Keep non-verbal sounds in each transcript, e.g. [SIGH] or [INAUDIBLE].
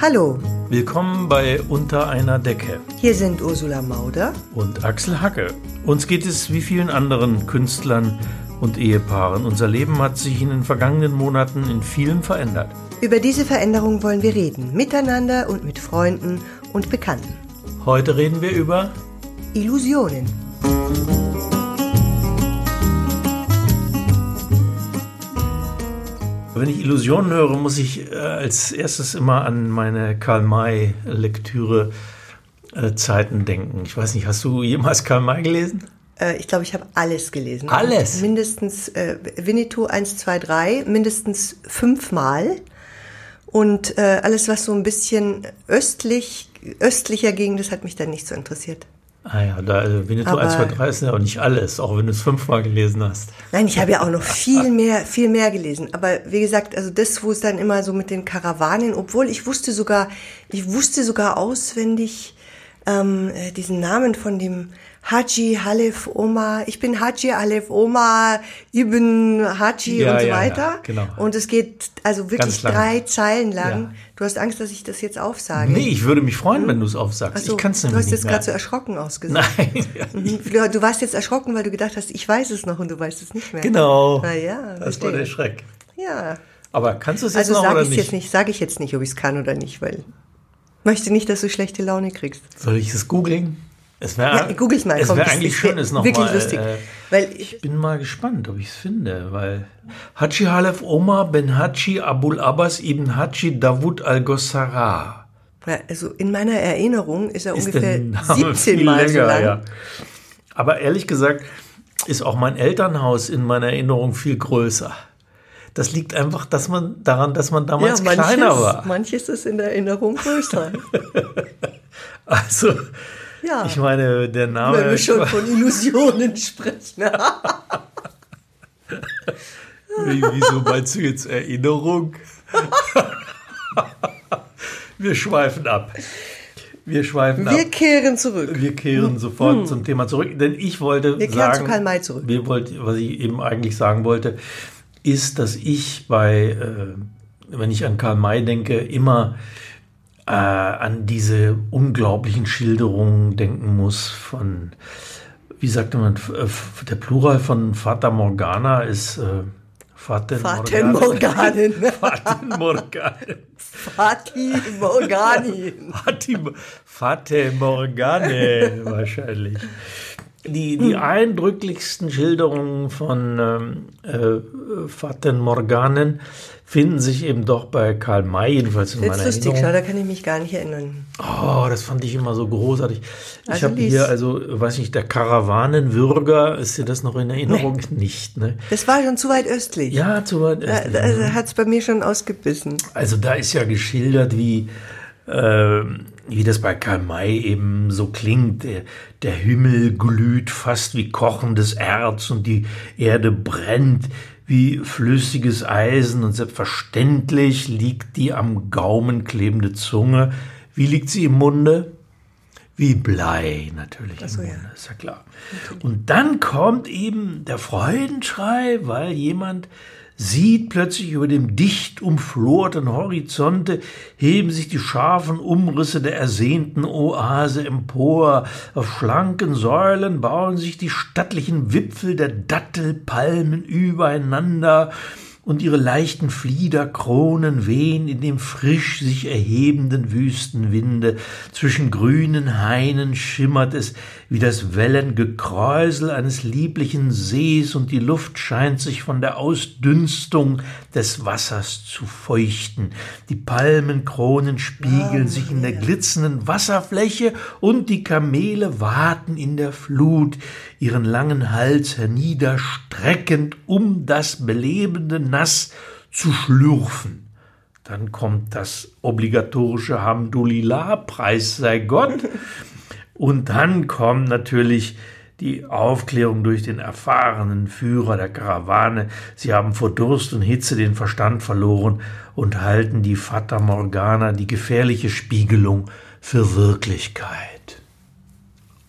Hallo, Willkommen bei Unter einer Decke hier sind Ursula Mauder. und Axel Hacke. Uns geht es wie vielen anderen Künstlern und Ehepaaren. Unser Leben hat sich in den vergangenen Monaten in vielem verändert. Über diese Veränderung wollen wir reden, miteinander und mit Freunden und Bekannten. Heute reden wir über Illusionen. Wenn ich Illusionen höre, muss ich äh, als erstes immer an meine Karl-May-Lektüre äh, Zeiten denken. Ich weiß nicht, hast du jemals Karl May gelesen? Äh, ich glaube, ich habe alles gelesen. Alles? Mindestens äh, Winnetou 1, 2, 3, mindestens fünfmal. Und alles, was so ein bisschen östlich, östlicher ging, das hat mich dann nicht so interessiert. Ah ja, da also Winnetou Aber- 1, 2, 3 ist ja auch nicht alles, auch wenn du es fünfmal gelesen hast. Nein, ich habe ja auch noch viel [LAUGHS] mehr, viel mehr gelesen. Aber wie gesagt, also das, wo es dann immer so mit den Karawanen, obwohl ich wusste sogar, ich wusste sogar auswendig ähm, äh, diesen Namen von dem Haji Halef Omar. Ich bin Haji Halef Omar Ibn Haji Ja, und so ja, ja, weiter. genau. Und es geht also wirklich drei Zeilen lang. Ja. Du hast Angst, dass ich das jetzt aufsage. Nee, ich würde mich freuen, wenn du es aufsagst. So, ich kann es du nämlich hast jetzt gerade so erschrocken ausgesehen. Nein, ja, [LAUGHS] Mhm. Du, du warst jetzt erschrocken, weil du gedacht hast, ich weiß es noch und du weißt es nicht mehr. genau. Na ja, das war verstehe. der Schreck. Ja. Aber kannst du es jetzt Also noch sage oder ich nicht? jetzt nicht, sage ich jetzt nicht, ob ich es kann oder nicht, weil ich möchte nicht, dass du schlechte Laune kriegst. Soll ich es googeln? Es wäre Ja, googel's mal. Es wäre eigentlich schön, es noch wirklich mal, lustig, Äh, weil ich, ich bin mal gespannt, ob ich es finde, weil Haji Halef Omar ben Haji Abul Abbas ibn Haji Davud al-Gossara ja, also in meiner Erinnerung ist er ist ungefähr der Name 17 viel Mal so länger, lang. ja. Aber ehrlich gesagt ist auch mein Elternhaus in meiner Erinnerung viel größer. Das liegt einfach dass man, daran, dass man damals kleiner war. manches ist in der Erinnerung größer. [LAUGHS] Also, Ja, ich meine, der Name. wenn wir schon [LAUGHS] von Illusionen sprechen. [LAUGHS] Wie- Wieso meinst du jetzt Erinnerung? [LAUGHS] Wir schweifen ab. Wir schweifen Wir ab. kehren zurück. Wir kehren sofort zum Thema zurück, denn ich wollte Hm. Wir kehren sagen, zu Karl May zurück. Wir wollt, was ich eben eigentlich sagen wollte, ist, dass ich bei, äh, wenn ich an Karl May denke, immer äh, an diese unglaublichen Schilderungen denken muss von, wie sagte man, f- der Plural von Fata Morgana ist äh, Faten Faten Morganen. Faten Morganen. [LAUGHS] Fati Morgani. Fati, Fate Morgane wahrscheinlich. Die, die eindrücklichsten Schilderungen von ähm, äh, Faten Morganen finden sich eben doch bei Karl May, jedenfalls in Jetzt meiner lustig, schau, Erinnerung. da kann ich mich gar nicht erinnern. Oh, das fand ich immer so großartig. Ich Also habe hier, also, weiß nicht, der Karawanenwürger, ist dir das noch in Erinnerung? Nicht, ne? Das war schon zu weit östlich. Ja, zu weit. Da, da hat es bei mir schon ausgebissen. Also da ist ja geschildert, wie, äh, wie das bei Karl May eben so klingt. Der, der Himmel glüht fast wie kochendes Erz und die Erde brennt wie flüssiges Eisen und selbstverständlich liegt die am Gaumen klebende Zunge. Wie liegt sie im Munde? Wie Blei natürlich so, im ja. Munde, ist ja klar. Und dann kommt eben der Freudenschrei, weil jemand sieht plötzlich über dem dicht umflorten Horizonte heben sich die scharfen Umrisse der ersehnten Oase empor. Auf schlanken Säulen bauen sich die stattlichen Wipfel der Dattelpalmen übereinander und ihre leichten Fliederkronen wehen in dem frisch sich erhebenden Wüstenwinde. Zwischen grünen Hainen schimmert es wie das Wellengekräusel eines lieblichen Sees und die Luft scheint sich von der Ausdünstung des Wassers zu feuchten. Die Palmenkronen spiegeln sich in der glitzernden Wasserfläche und die Kamele waten in der Flut, ihren langen Hals herniederstreckend, um das belebende Nass zu schlürfen. Dann kommt das obligatorische Hamdulillah, Preis sei Gott. Und dann kommt natürlich die Aufklärung durch den erfahrenen Führer der Karawane. Sie haben vor Durst und Hitze den Verstand verloren und halten die Fata Morgana, die gefährliche Spiegelung, für Wirklichkeit.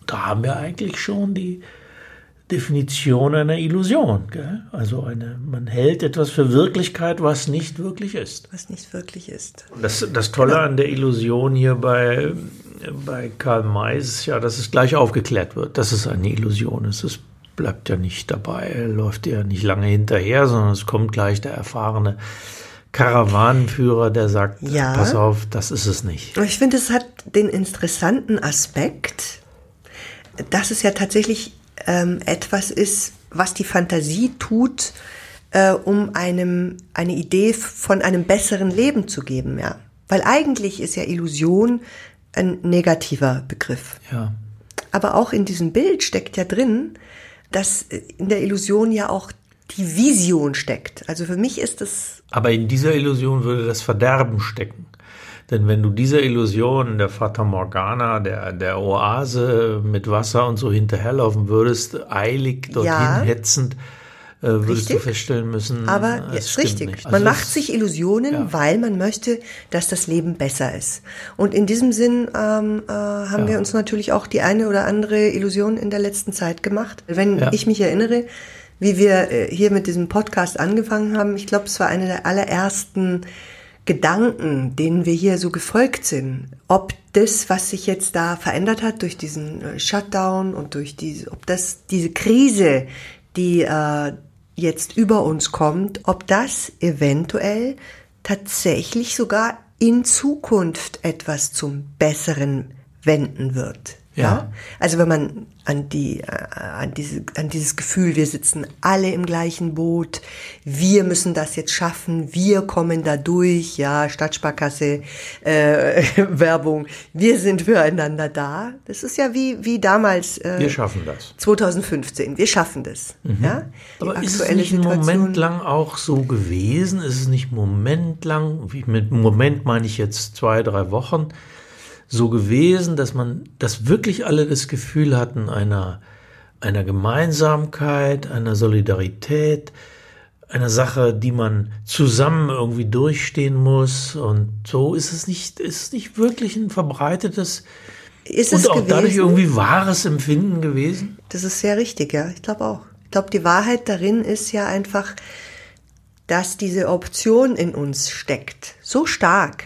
Da haben wir eigentlich schon die, Definition einer Illusion. Gell? Also eine, man hält etwas für Wirklichkeit, was nicht wirklich ist. Was nicht wirklich ist. Das, das Tolle an der Illusion hier bei, bei Karl May ist ja, dass es gleich aufgeklärt wird, dass es eine Illusion ist. Es bleibt ja nicht dabei, er läuft ja nicht lange hinterher, sondern es kommt gleich der erfahrene Karawanenführer, der sagt, ja. pass auf, das ist es nicht. Ich finde, es hat den interessanten Aspekt, dass es ja tatsächlich ähm, etwas ist, was die Fantasie tut, äh, um einem eine Idee von einem besseren Leben zu geben, ja. Weil eigentlich ist ja Illusion ein negativer Begriff. Ja. Aber auch in diesem Bild steckt ja drin, dass in der Illusion ja auch die Vision steckt. Also für mich ist es. Aber in dieser Illusion würde das Verderben stecken. Denn wenn du dieser Illusion der Fata Morgana, der, der Oase mit Wasser und so hinterherlaufen würdest, eilig dorthin ja. hetzend, äh, würdest richtig. du feststellen müssen. Aber es ist richtig. Also man macht sich Illusionen, ja. weil man möchte, dass das Leben besser ist. Und in diesem Sinn ähm, äh, haben ja. wir uns natürlich auch die eine oder andere Illusion in der letzten Zeit gemacht. Wenn ich mich erinnere, wie wir äh, hier mit diesem Podcast angefangen haben, ich glaube, es war eine der allerersten Gedanken, denen wir hier so gefolgt sind, ob das, was sich jetzt da verändert hat durch diesen äh, Shutdown und durch diese, ob das diese Krise, die äh, jetzt über uns kommt, ob das eventuell tatsächlich sogar in Zukunft etwas zum Besseren wenden wird. Ja. ja. Also wenn man an die, äh, an diese, an dieses Gefühl, wir sitzen alle im gleichen Boot, wir müssen das jetzt schaffen, wir kommen da durch, ja, Stadtsparkasse, äh, [LAUGHS] Werbung, wir sind füreinander da. Das ist ja wie, wie damals. Äh, wir schaffen das. 2015, wir schaffen das. Mhm. Ja? Die Aber ist es nicht einen Moment lang auch so gewesen? Ist es nicht Moment lang, mit Moment meine ich jetzt zwei, drei Wochen, so gewesen, dass man, dass wirklich alle das Gefühl hatten einer, einer Gemeinsamkeit, einer Solidarität, einer Sache, die man zusammen irgendwie durchstehen muss. Und so ist es nicht, ist nicht wirklich ein verbreitetes ist und es auch gewesen? dadurch irgendwie wahres Empfinden gewesen? Das ist sehr richtig, ja. Ich glaube auch. Ich glaube, die Wahrheit darin ist ja einfach, dass diese Option in uns steckt. So stark,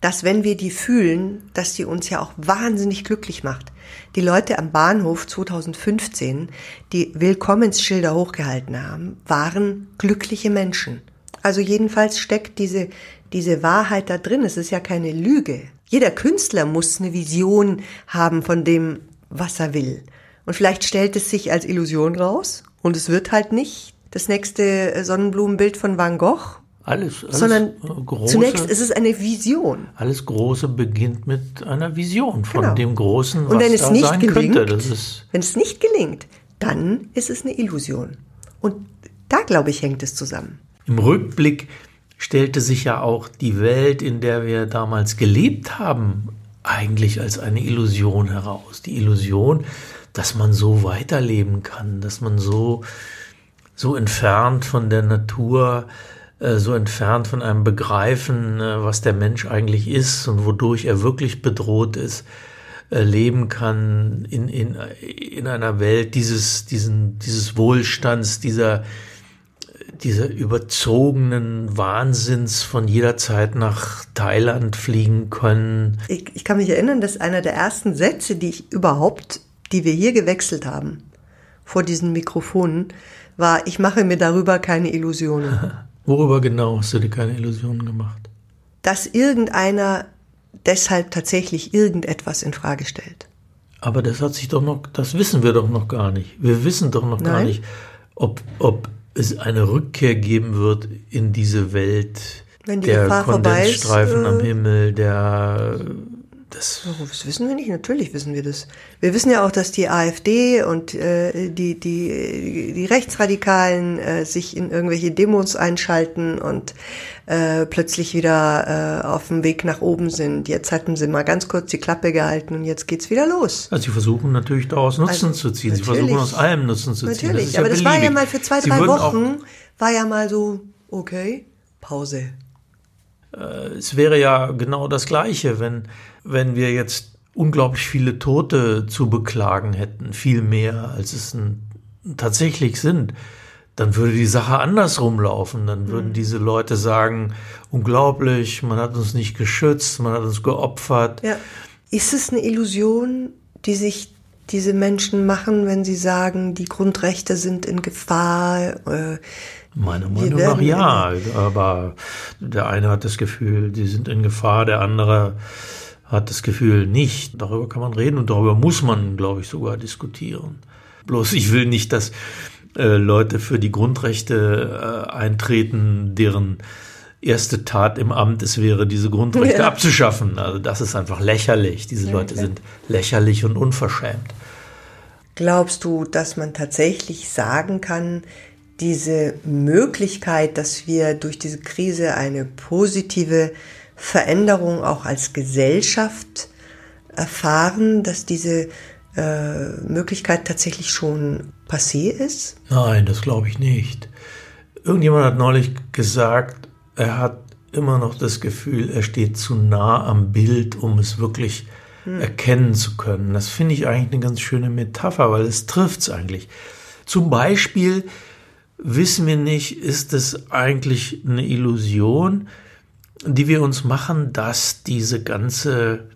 dass wenn wir die fühlen, dass die uns ja auch wahnsinnig glücklich macht. Die Leute am Bahnhof 2015, die Willkommensschilder hochgehalten haben, waren glückliche Menschen. Also jedenfalls steckt diese, diese Wahrheit da drin. Es ist ja keine Lüge. Jeder Künstler muss eine Vision haben von dem, was er will. Und vielleicht stellt es sich als Illusion raus und es wird halt nicht das nächste Sonnenblumenbild von Van Gogh alles, alles sondern große, zunächst ist es eine Vision. Alles Große beginnt mit einer Vision von genau. dem Großen, was Und wenn es da nicht sein gelingt, könnte. Wenn es nicht gelingt, dann ist es eine Illusion. Und da, glaube ich, hängt es zusammen. Im Rückblick stellte sich ja auch die Welt, in der wir damals gelebt haben, eigentlich als eine Illusion heraus. Die Illusion, dass man so weiterleben kann, dass man so, so entfernt von der Natur so entfernt von einem Begreifen, äh, was der Mensch eigentlich ist und wodurch er wirklich bedroht ist, äh, leben kann in, in, in einer Welt dieses, diesen, dieses Wohlstands, dieser, dieser überzogenen Wahnsinns von jeder Zeit nach Thailand fliegen können. Ich, ich kann mich erinnern, dass einer der ersten Sätze, die ich überhaupt, die wir hier gewechselt haben, vor diesen Mikrofonen, war, ich mache mir darüber keine Illusionen. [LAUGHS] Worüber genau hast du dir keine Illusionen gemacht? Dass irgendeiner deshalb tatsächlich irgendetwas in Frage stellt. Aber das hat sich doch noch, das wissen wir doch noch gar nicht. Wir wissen doch noch Nein. gar nicht, ob, ob es eine Rückkehr geben wird in diese Welt der Gefahr Kondensstreifen ist, äh, am Himmel, der das, das wissen wir nicht, natürlich wissen wir das. Wir wissen ja auch, dass die AfD und äh, die, die, die Rechtsradikalen äh, sich in irgendwelche Demos einschalten und äh, plötzlich wieder äh, auf dem Weg nach oben sind. Jetzt hatten sie mal ganz kurz die Klappe gehalten und jetzt geht's wieder los. Also sie versuchen natürlich daraus Nutzen also, zu ziehen. Sie versuchen aus allem Nutzen zu ziehen. Natürlich, aber ja das war ja mal für zwei, drei Wochen, war ja mal so, okay, Pause. Äh, es wäre ja genau das Gleiche, wenn, wenn wir jetzt unglaublich viele Tote zu beklagen hätten, viel mehr, als es tatsächlich sind, dann würde die Sache andersrum laufen. Dann würden mhm. diese Leute sagen, unglaublich, man hat uns nicht geschützt, man hat uns geopfert. Ja. Ist es eine Illusion, die sich diese Menschen machen, wenn sie sagen, die Grundrechte sind in Gefahr? Äh, Meiner Meinung nach ja, aber der eine hat das Gefühl, die sind in Gefahr, der andere hat das Gefühl nicht. Darüber kann man reden und darüber muss man, glaube ich, sogar diskutieren. Bloß ich will nicht, dass äh, Leute für die Grundrechte äh, eintreten, deren erste Tat im Amt es wäre, diese Grundrechte ja. abzuschaffen. Also das ist einfach lächerlich. Diese ja, Leute klar. sind lächerlich und unverschämt. Glaubst du, dass man tatsächlich sagen kann, diese Möglichkeit, dass wir durch diese Krise eine positive Veränderung auch als Gesellschaft erfahren, dass diese äh, Möglichkeit tatsächlich schon passé ist? Nein, das glaube ich nicht. Irgendjemand hat neulich gesagt, er hat immer noch das Gefühl, er steht zu nah am Bild, um es wirklich hm. erkennen zu können. Das finde ich eigentlich eine ganz schöne Metapher, weil es trifft es eigentlich. Zum Beispiel wissen wir nicht, ist es eigentlich eine Illusion, die wir uns machen, dass diese ganze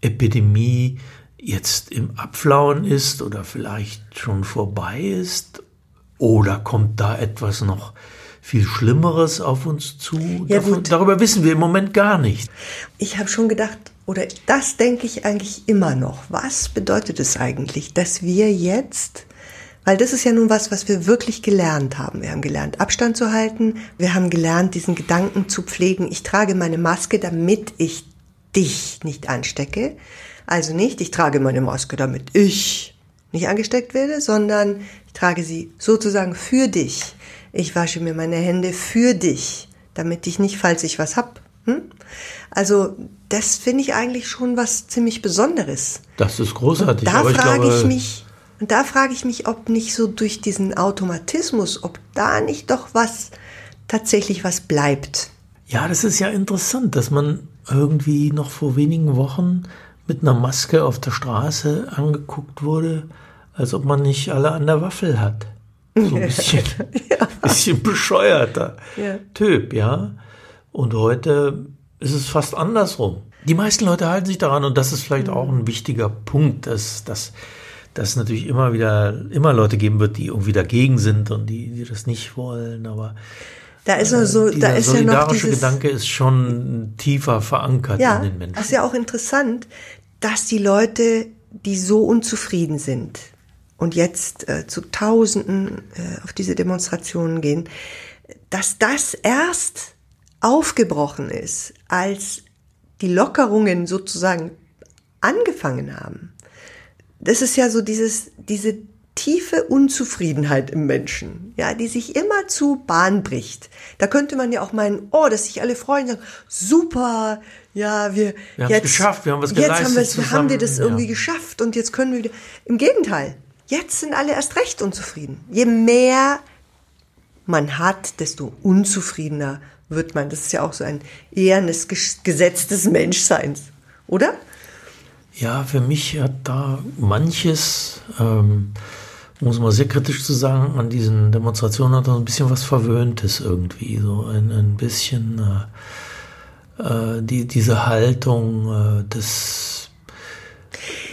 Epidemie jetzt im Abflauen ist oder vielleicht schon vorbei ist? Oder kommt da etwas noch viel Schlimmeres auf uns zu? Ja, Davon, darüber wissen wir im Moment gar nicht. Ich habe schon gedacht, oder das denke ich eigentlich immer noch. Was bedeutet es eigentlich, dass wir jetzt weil das ist ja nun was, was wir wirklich gelernt haben. Wir haben gelernt, Abstand zu halten. Wir haben gelernt, diesen Gedanken zu pflegen. Ich trage meine Maske, damit ich dich nicht anstecke. Also nicht, ich trage meine Maske, damit ich nicht angesteckt werde, sondern ich trage sie sozusagen für dich. Ich wasche mir meine Hände für dich, damit ich nicht, falls ich was hab. Hm? Also das finde ich eigentlich schon was ziemlich Besonderes. Das ist großartig. Und da frage ich, ich mich, und da frage ich mich, ob nicht so durch diesen Automatismus, ob da nicht doch was tatsächlich was bleibt. Ja, das ist ja interessant, dass man irgendwie noch vor wenigen Wochen mit einer Maske auf der Straße angeguckt wurde, als ob man nicht alle an der Waffel hat. So ein bisschen, [LAUGHS] ja. [LAUGHS] bisschen bescheuerter ja. Typ, ja. Und heute ist es fast andersrum. Die meisten Leute halten sich daran und das ist vielleicht mhm. auch ein wichtiger Punkt, dass, dass, dass es natürlich immer wieder immer Leute geben wird, die irgendwie dagegen sind und die, die das nicht wollen, aber da ist nur so, da ist ja noch dieses, Gedanke ist schon tiefer verankert ja, in den Menschen. Das ist ja auch interessant, dass die Leute, die so unzufrieden sind und jetzt äh, zu Tausenden äh, auf diese Demonstrationen gehen, dass das erst aufgebrochen ist, als die Lockerungen sozusagen angefangen haben. Das ist ja so dieses, diese tiefe Unzufriedenheit im Menschen, ja, die sich immer zu Bahn bricht. Da könnte man ja auch meinen, oh, dass sich alle freuen, sagen, super, ja, wir, wir haben es geschafft, wir haben was geleistet. Jetzt haben wir, zusammen, haben wir das ja. irgendwie geschafft und jetzt können wir wieder. Im Gegenteil, jetzt sind alle erst recht unzufrieden. Je mehr man hat, desto unzufriedener wird man. Das ist ja auch so ein ehrenes Gesetz des Menschseins, oder? Ja, für mich hat da manches ähm, muss man sehr kritisch zu sagen, an diesen Demonstrationen hat er ein bisschen was Verwöhntes irgendwie, so ein, ein bisschen äh, äh, die, diese Haltung äh, des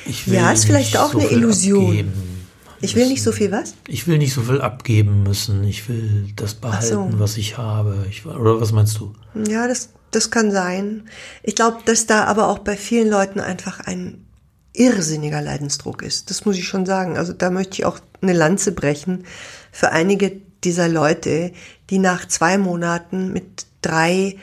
ich will Ja, ist vielleicht auch so eine Illusion. Ich will nicht so viel was? Ich will nicht so viel abgeben müssen. Ich will das behalten, so. was ich habe. Ich, oder was meinst du? Ja, das, das kann sein. Ich glaube, dass da aber auch bei vielen Leuten einfach ein irrsinniger Leidensdruck ist. Das muss ich schon sagen. Also da möchte ich auch eine Lanze brechen für einige dieser Leute, die nach zwei Monaten mit drei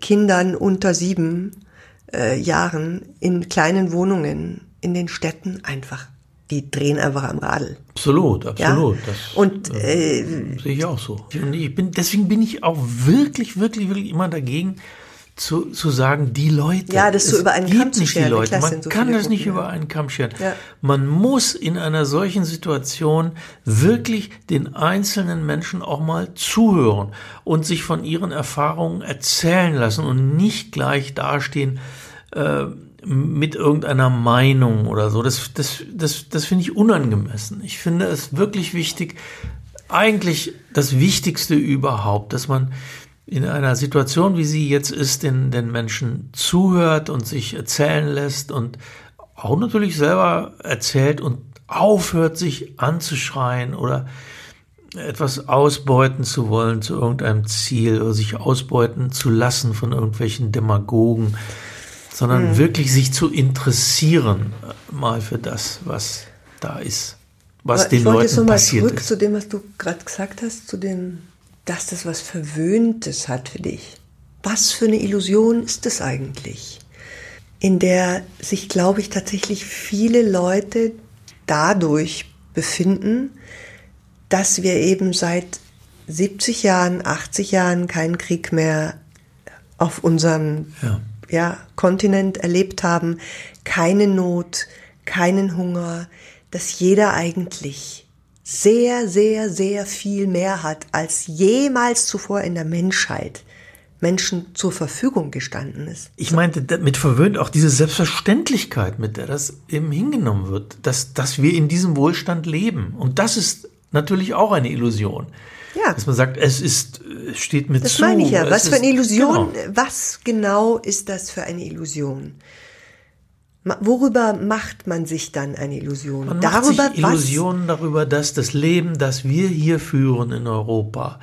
Kindern unter sieben äh, Jahren in kleinen Wohnungen in den Städten einfach, die drehen einfach am Radl. Absolut, absolut. Ja? Das, und äh, äh, sehe ich auch so. Und ich bin, deswegen bin ich auch wirklich, wirklich, wirklich immer dagegen, zu, zu sagen, die Leute. Ja, das so über einen Kamm zu scheren. Leute. Man so kann das nicht über einen Kamm scheren. Ja. Man muss in einer solchen Situation wirklich den einzelnen Menschen auch mal zuhören und sich von ihren Erfahrungen erzählen lassen und nicht gleich dastehen, äh, mit irgendeiner Meinung oder so. Das, das, das, das finde ich unangemessen. Ich finde es wirklich wichtig, eigentlich das Wichtigste überhaupt, dass man in einer Situation, wie sie jetzt ist, den, den Menschen zuhört und sich erzählen lässt und auch natürlich selber erzählt und aufhört, sich anzuschreien oder etwas ausbeuten zu wollen zu irgendeinem Ziel oder sich ausbeuten zu lassen von irgendwelchen Demagogen, sondern mhm. wirklich sich zu interessieren mal für das, was da ist, was Aber den Leuten passiert ist. Ich wollte jetzt zurück zu dem, was du gerade gesagt hast, zu dem, dass das was Verwöhntes hat für dich. Was für eine Illusion ist das eigentlich? In der sich, glaube ich, tatsächlich viele Leute dadurch befinden, dass wir eben seit 70 Jahren, 80 Jahren keinen Krieg mehr auf unserem ja. Ja, Kontinent erlebt haben, keine Not, keinen Hunger, dass jeder eigentlich sehr, sehr, sehr viel mehr hat, als jemals zuvor in der Menschheit Menschen zur Verfügung gestanden ist. Ich meinte damit verwöhnt auch diese Selbstverständlichkeit, mit der das eben hingenommen wird, dass, dass wir in diesem Wohlstand leben. Und das ist natürlich auch eine Illusion. Ja. Dass man sagt, es ist, steht mir das zu. Das meine ich ja. Was für eine Illusion, genau. was genau ist das für eine Illusion? Worüber macht man sich dann eine Illusion? Man darüber, macht sich Illusionen darüber, dass das Leben, das wir hier führen in Europa,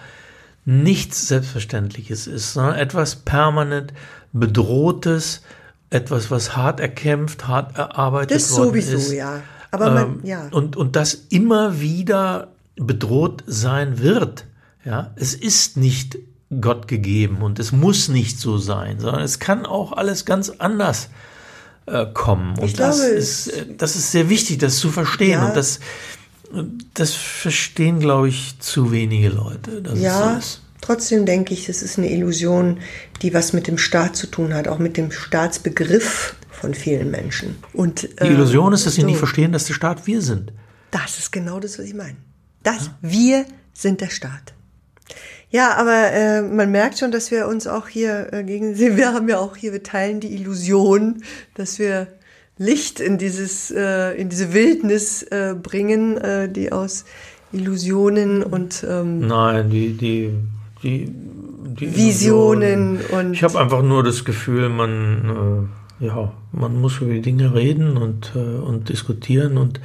nichts Selbstverständliches ist, sondern etwas permanent Bedrohtes, etwas, was hart erkämpft, hart erarbeitet das worden sowieso, ist. Das sowieso, ja. Aber man, ähm, ja. Und, und das immer wieder bedroht sein wird. Ja, es ist nicht Gott gegeben und es muss nicht so sein, sondern es kann auch alles ganz anders äh, kommen. Und ich das, glaube, ist, äh, das ist sehr wichtig, das zu verstehen. Ja. Und das, das verstehen, glaube ich, zu wenige Leute. ja, so trotzdem denke ich, es ist eine Illusion, die was mit dem Staat zu tun hat, auch mit dem Staatsbegriff von vielen Menschen. Und, die Illusion ist, dass sie so. nicht verstehen, dass der Staat wir sind. Das ist genau das, was ich meine. Das, wir sind der Staat. Ja, aber äh, man merkt schon, dass wir uns auch hier äh, gegen, [LAUGHS] wir haben ja auch hier, wir teilen die Illusion, dass wir Licht in dieses, äh, in diese Wildnis äh, bringen, äh, die aus Illusionen und ähm, nein, die, die, die, die Visionen und ich habe einfach nur das Gefühl, man, äh, ja, man muss über die Dinge reden und äh, und diskutieren und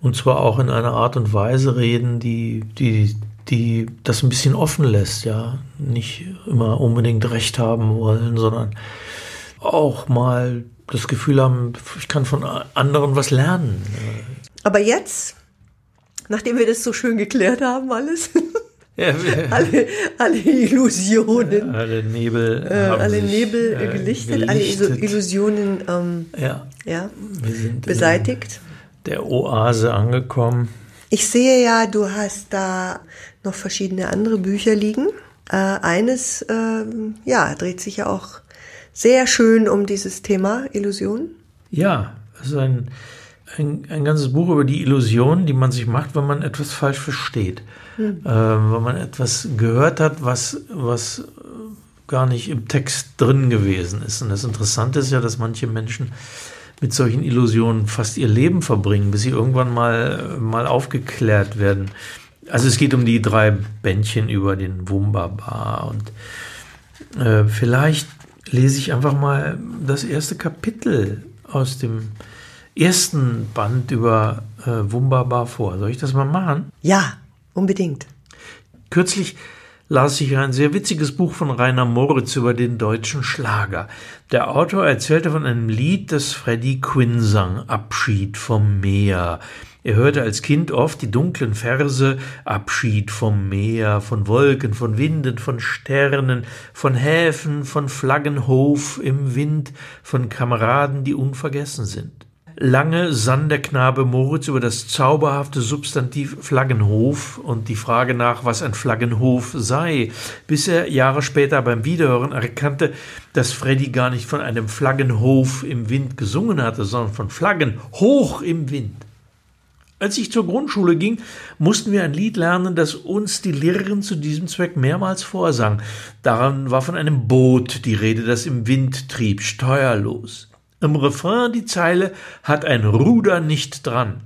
und zwar auch in einer Art und Weise reden, die, die, die das ein bisschen offen lässt, ja. Nicht immer unbedingt Recht haben wollen, sondern auch mal das Gefühl haben, ich kann von anderen was lernen. Aber jetzt, nachdem wir das so schön geklärt haben, alles, [LAUGHS] ja, [LAUGHS] alle, alle Illusionen, alle Nebel, äh, alle Nebel äh, gelichtet, gelichtet, alle Illusionen ähm, ja, ja, beseitigt der Oase angekommen. Ich sehe ja, du hast da noch verschiedene andere Bücher liegen. Äh, eines, äh, ja, dreht sich ja auch sehr schön um dieses Thema Illusion. Ja, es ist ein, ein, ein ganzes Buch über die Illusion, die man sich macht, wenn man etwas falsch versteht. Hm. Äh, wenn man etwas gehört hat, was, was gar nicht im Text drin gewesen ist. Und das Interessante ist ja, dass manche Menschen mit solchen Illusionen fast ihr Leben verbringen, bis sie irgendwann mal, mal aufgeklärt werden. Also es geht um die drei Bändchen über den Wunderbar und äh, vielleicht lese ich einfach mal das erste Kapitel aus dem ersten Band über äh, Wunderbar vor. Soll ich das mal machen? Ja, unbedingt. Kürzlich las ich ein sehr witziges Buch von Rainer Moritz über den deutschen Schlager. Der Autor erzählte von einem Lied, das Freddie Quinn sang, Abschied vom Meer. Er hörte als Kind oft die dunklen Verse Abschied vom Meer, von Wolken, von Winden, von Sternen, von Häfen, von Flaggenhof im Wind, von Kameraden, die unvergessen sind. Lange sann der Knabe Moritz über das zauberhafte Substantiv Flaggenhof und die Frage nach, was ein Flaggenhof sei, bis er Jahre später beim Wiederhören erkannte, dass Freddy gar nicht von einem Flaggenhof im Wind gesungen hatte, sondern von Flaggen hoch im Wind. Als ich zur Grundschule ging, mussten wir ein Lied lernen, das uns die Lehrerin zu diesem Zweck mehrmals vorsang. Daran war von einem Boot die Rede, das im Wind trieb, steuerlos. Im Refrain die Zeile hat ein Ruder nicht dran.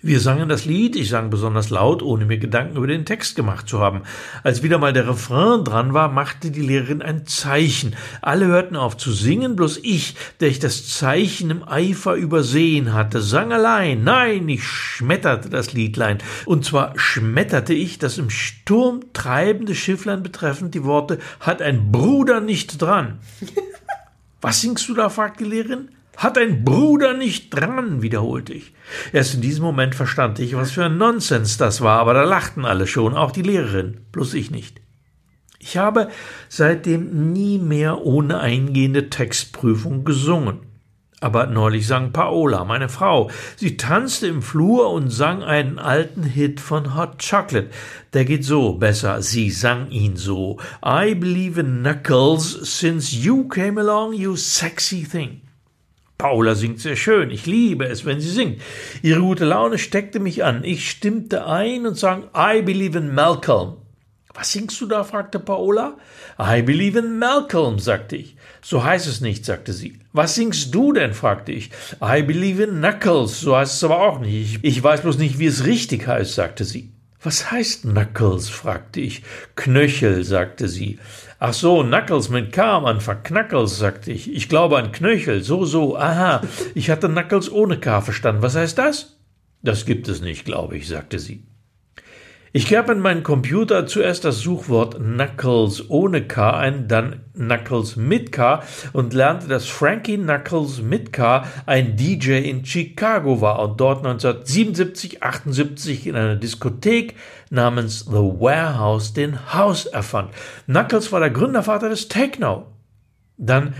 Wir sangen das Lied, ich sang besonders laut, ohne mir Gedanken über den Text gemacht zu haben. Als wieder mal der Refrain dran war, machte die Lehrerin ein Zeichen. Alle hörten auf zu singen, bloß ich, der ich das Zeichen im Eifer übersehen hatte, sang allein. Nein, ich schmetterte das Liedlein. Und zwar schmetterte ich das im Sturm treibende Schifflein betreffend die Worte, hat ein Bruder nicht dran. [LAUGHS] Was singst du da? fragte die Lehrerin. Hat ein Bruder nicht dran, wiederholte ich. Erst in diesem Moment verstand ich, was für ein Nonsens das war, aber da lachten alle schon, auch die Lehrerin, bloß ich nicht. Ich habe seitdem nie mehr ohne eingehende Textprüfung gesungen. Aber neulich sang Paola, meine Frau. Sie tanzte im Flur und sang einen alten Hit von Hot Chocolate. Der geht so, besser, sie sang ihn so. I believe in Knuckles since you came along, you sexy thing. Paula singt sehr schön. Ich liebe es, wenn sie singt. Ihre gute Laune steckte mich an. Ich stimmte ein und sang I believe in Malcolm. Was singst du da? fragte Paola. I believe in Malcolm, sagte ich. So heißt es nicht, sagte sie. Was singst du denn? fragte ich. I believe in Knuckles, so heißt es aber auch nicht. Ich weiß bloß nicht, wie es richtig heißt, sagte sie. Was heißt Knuckles? fragte ich. Knöchel, sagte sie. Ach so, Knuckles mit K am Anfang. Knuckles, sagte ich. Ich glaube an Knöchel. So, so. Aha. Ich hatte Knuckles ohne K verstanden. Was heißt das? Das gibt es nicht, glaube ich, sagte sie. Ich gab in meinen Computer zuerst das Suchwort Knuckles ohne K ein, dann Knuckles mit K und lernte, dass Frankie Knuckles mit K ein DJ in Chicago war und dort 1977, 78 in einer Diskothek namens The Warehouse den House erfand. Knuckles war der Gründervater des Techno. Dann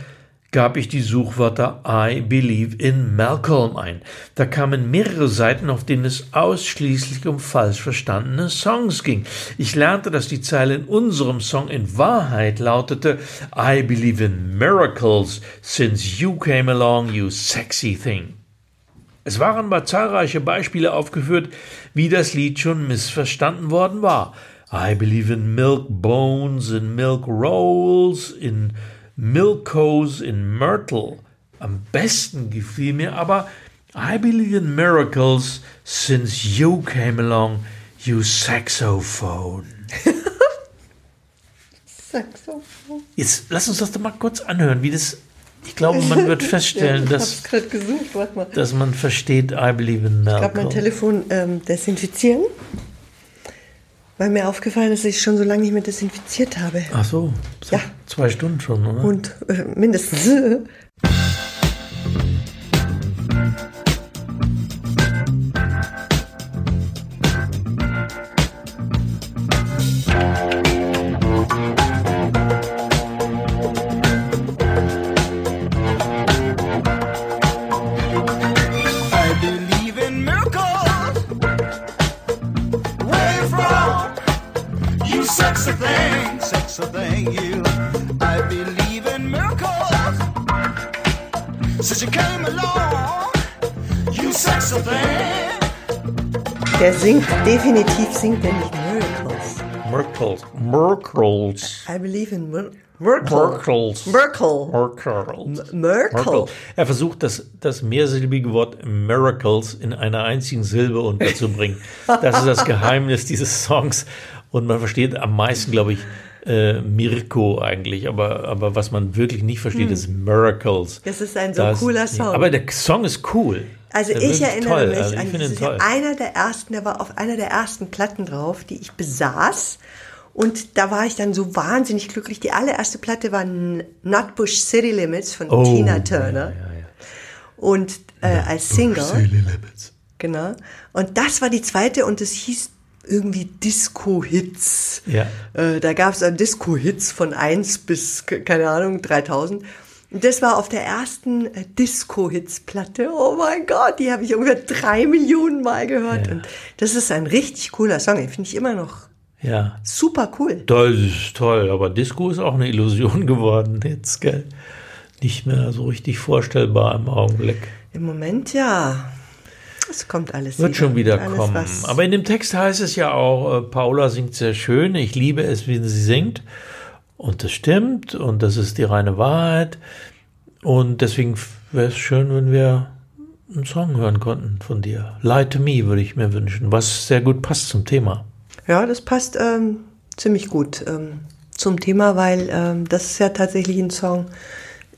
gab ich die Suchwörter I believe in Malcolm ein. Da kamen mehrere Seiten, auf denen es ausschließlich um falsch verstandene Songs ging. Ich lernte, dass die Zeile in unserem Song in Wahrheit lautete I believe in miracles since you came along, you sexy thing. Es waren aber zahlreiche Beispiele aufgeführt, wie das Lied schon missverstanden worden war. I believe in milk bones, in milk rolls, in Milkos in Myrtle. Am besten gefiel mir aber I believe in miracles since you came along, you saxophone. [LAUGHS] Saxophon. Jetzt lass uns das doch mal kurz anhören, wie das. Ich glaube, man wird [LAUGHS] feststellen, ja, dass, gesucht, dass man versteht, I believe in Ich habe mein. Telefon ähm, desinfizieren, weil mir aufgefallen ist, dass ich schon so lange nicht mehr desinfiziert habe. Ach so, so Ja. zwei Stunden schon, oder? Und äh, mindestens. [LAUGHS] definitiv singt er nicht Miracles. Miracles. Miracles. I believe in Mir Miracle. Miracles. Miracle. Miracles. Miracle. Er versucht, das, das mehrsilbige Wort Miracles in einer einzigen Silbe unterzubringen. Das ist das Geheimnis dieses Songs. Und man versteht am meisten, glaube ich, äh, Mirko eigentlich. Aber, aber was man wirklich nicht versteht, ist Miracles. Hm. Das ist ein so Das- cooler Song. Aber der Song ist cool. Also Der ich erinnere toll. mich Also ich an das ist ja einer der ersten, der war auf einer der ersten Platten drauf, die ich besaß. Und da war ich dann so wahnsinnig glücklich. Die allererste Platte war Nutbush City Limits von Oh, Tina Turner. Ja, ja, ja. Und äh, als Single. Silly Limits. Genau. Und das war die zweite und es hieß irgendwie Disco-Hits. Ja. Äh, da gab es dann Disco-Hits von 1 bis, ke- keine Ahnung, 3000. Und das war auf der ersten äh, Disco-Hits-Platte. Oh mein Gott, die habe ich ungefähr drei Millionen Mal gehört. Ja. Und das ist ein richtig cooler Song. Den finde ich immer noch Ja. super cool. Das ist toll, aber Disco ist auch eine Illusion [LAUGHS] geworden jetzt, gell? Nicht mehr so richtig vorstellbar im Augenblick. Im Moment ja. Es kommt alles Wird schon wieder Alles, kommen. was- Aber in dem Text heißt es ja auch, äh, Paula singt sehr schön, ich liebe es, wie sie singt. Und das stimmt und das ist die reine Wahrheit. Und deswegen wäre es schön, wenn wir einen Song hören konnten von dir. Lie to Me würde ich mir wünschen, was sehr gut passt zum Thema. Ja, das passt ähm, ziemlich gut ähm, zum Thema, weil ähm, das ist ja tatsächlich ein Song,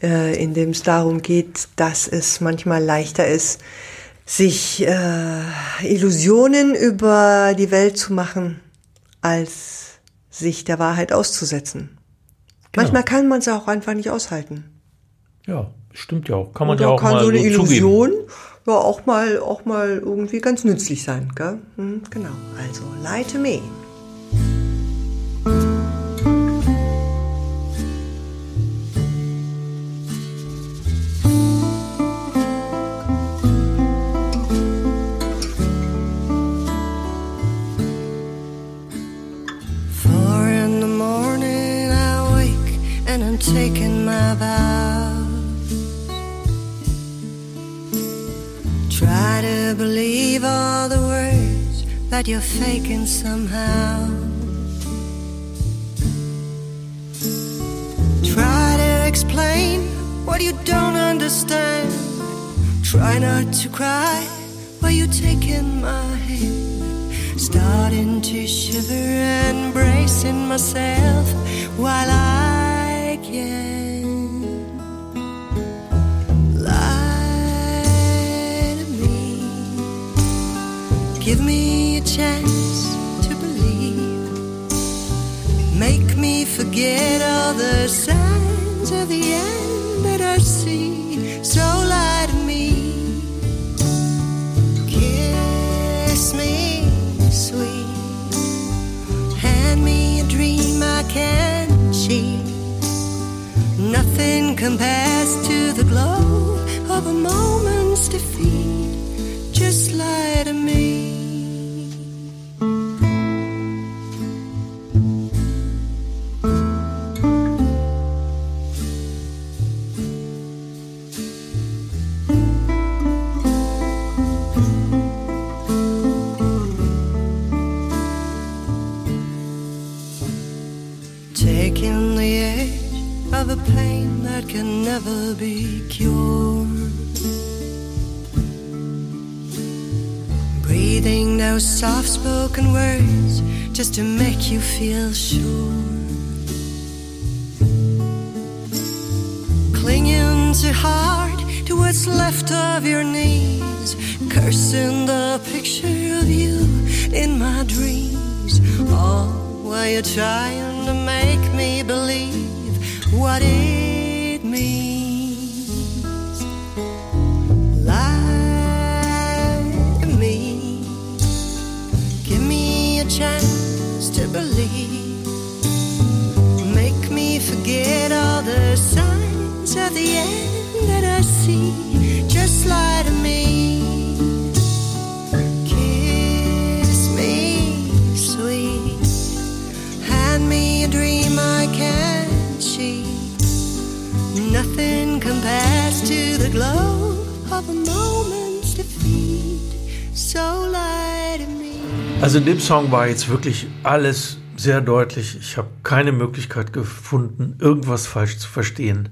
äh, in dem es darum geht, dass es manchmal leichter ist, sich äh, Illusionen über die Welt zu machen, als sich der Wahrheit auszusetzen. Genau. Manchmal kann man es auch einfach nicht aushalten. Ja, stimmt ja auch. Kann man ja auch kann mal so eine so Illusion zugeben. ja auch mal, auch mal irgendwie ganz nützlich sein. Gell? Hm, genau. Also, lie to me. That you're faking somehow. Try to explain what you don't understand. Try not to cry while you're taking my hand. Starting to shiver and bracing myself while I can. Lie to me. Give me chance to believe. Make me forget all the signs of the end that I see. So lie to me. Kiss me, sweet. Hand me a dream I can't cheat. Nothing compares to the glow of a moment's defeat. Just lie to me. Taking the edge of a pain that can never be cured. Breathing those soft spoken words just to make you feel sure. Clinging too hard to what's left of your knees, cursing the picture of you in my dreams. All while you're trying to make me believe what it means. Lie to me, give me a chance to believe. Make me forget all the signs of the end Also in dem Song war jetzt wirklich alles sehr deutlich. Ich habe keine Möglichkeit gefunden, irgendwas falsch zu verstehen,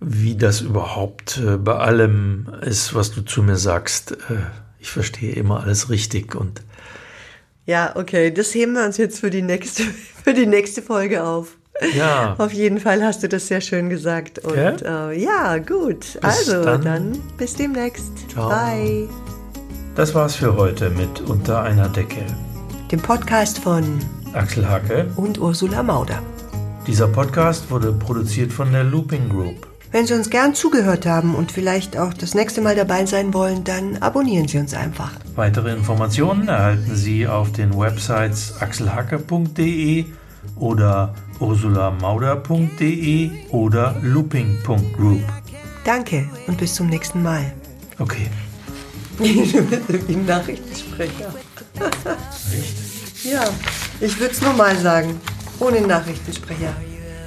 wie das überhaupt äh, bei allem ist, was du zu mir sagst. Äh, ich verstehe immer alles richtig und Ja, okay, das heben wir uns jetzt für die nächste, [LAUGHS] für die nächste Folge auf. ja, Auf jeden Fall hast du das sehr schön gesagt. Und Ja? äh, ja, gut. also, dann. dann. bis demnächst. Ciao. Bye. Das war's für heute mit Unter einer Decke. Dem Podcast von Axel Hacke. und Ursula Mauder. Dieser Podcast wurde produziert von der Looping Group. Wenn Sie uns gern zugehört haben und vielleicht auch das nächste Mal dabei sein wollen, dann abonnieren Sie uns einfach. Weitere Informationen erhalten Sie auf den Websites axelhacke.de oder ursulamauder.de oder looping.group. Danke und bis zum nächsten Mal. Okay. [LAUGHS] Wie ein Nachrichtensprecher. ja, ich würde es nochmal sagen. Ohne Nachrichtensprecher.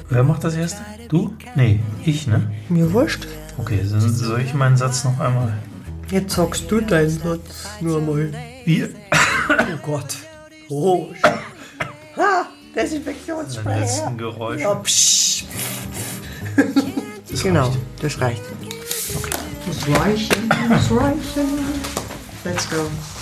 Wer macht das erste? Du? Nee, ich, ne? Mir wurscht. Okay, dann soll ich meinen Satz noch einmal. Jetzt sagst du deinen Satz nur mal. Wir. Oh Gott. Oh. Ha, Dein Desinfektionssprayer. letzten Geräusch. Ja, psch. Das genau, reicht. das reicht. Muss reichen, muss reichen. Let's go.